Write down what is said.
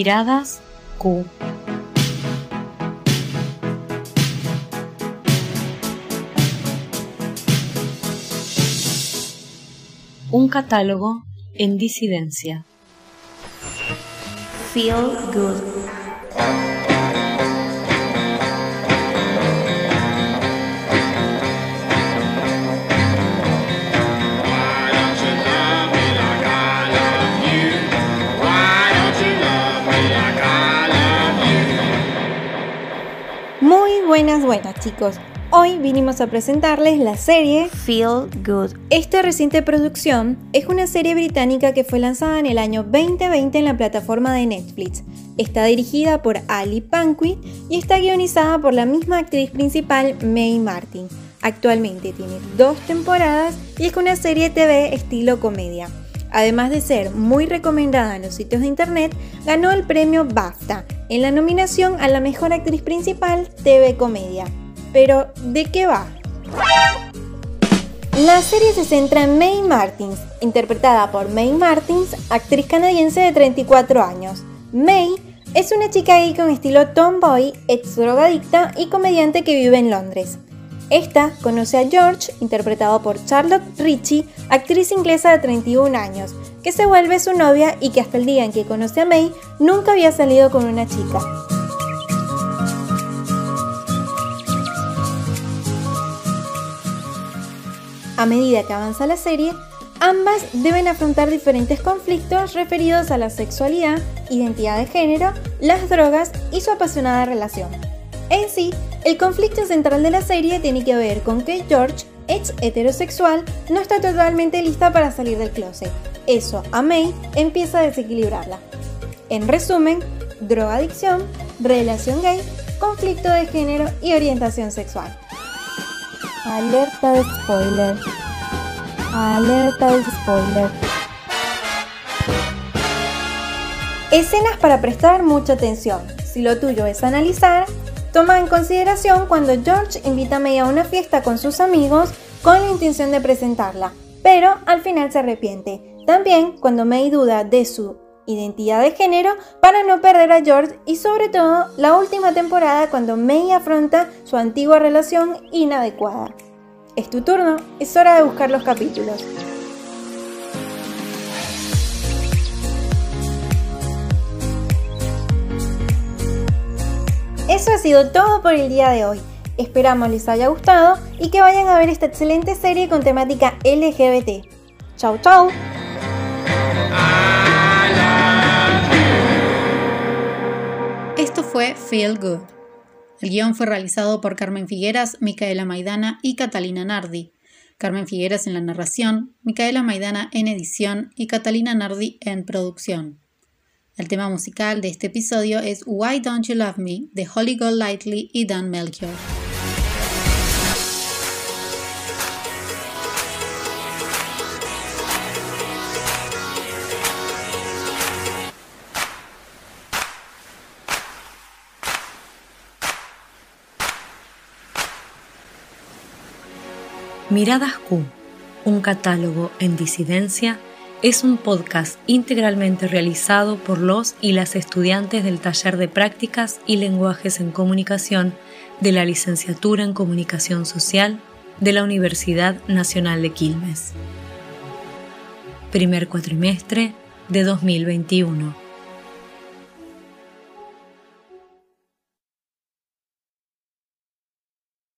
Miradas Q. Un catálogo en disidencia. Feel Good. Buenas, buenas chicos. Hoy vinimos a presentarles la serie Feel Good. Esta reciente producción es una serie británica que fue lanzada en el año 2020 en la plataforma de Netflix. Está dirigida por Ali Panquit y está guionizada por la misma actriz principal, May Martin. Actualmente tiene dos temporadas y es una serie TV estilo comedia. Además de ser muy recomendada en los sitios de internet, ganó el premio BAFTA en la nominación a la mejor actriz principal TV Comedia. Pero, ¿de qué va? La serie se centra en May Martins, interpretada por May Martins, actriz canadiense de 34 años. May es una chica gay con estilo tomboy, ex drogadicta y comediante que vive en Londres. Esta conoce a George, interpretado por Charlotte Ritchie, actriz inglesa de 31 años, que se vuelve su novia y que hasta el día en que conoce a May nunca había salido con una chica. A medida que avanza la serie, ambas deben afrontar diferentes conflictos referidos a la sexualidad, identidad de género, las drogas y su apasionada relación. En sí, el conflicto central de la serie tiene que ver con que George, ex heterosexual, no está totalmente lista para salir del closet. Eso a May empieza a desequilibrarla. En resumen, drogadicción, relación gay, conflicto de género y orientación sexual. Alerta de spoiler. Alerta de spoiler. Escenas para prestar mucha atención. Si lo tuyo es analizar, toma en consideración cuando George invita a May a una fiesta con sus amigos con la intención de presentarla, pero al final se arrepiente. También cuando May duda de su identidad de género para no perder a George y sobre todo la última temporada cuando May afronta su antigua relación inadecuada. Es tu turno, es hora de buscar los capítulos. Eso ha sido todo por el día de hoy. Esperamos les haya gustado y que vayan a ver esta excelente serie con temática LGBT. Chau chau. Esto fue Feel Good. El guion fue realizado por Carmen Figueras, Micaela Maidana y Catalina Nardi. Carmen Figueras en la narración, Micaela Maidana en edición y Catalina Nardi en producción. El tema musical de este episodio es Why Don't You Love Me de Holly Golightly y Dan Melchior. Miradas Q, un catálogo en disidencia, es un podcast integralmente realizado por los y las estudiantes del taller de prácticas y lenguajes en comunicación de la licenciatura en comunicación social de la Universidad Nacional de Quilmes. Primer cuatrimestre de 2021.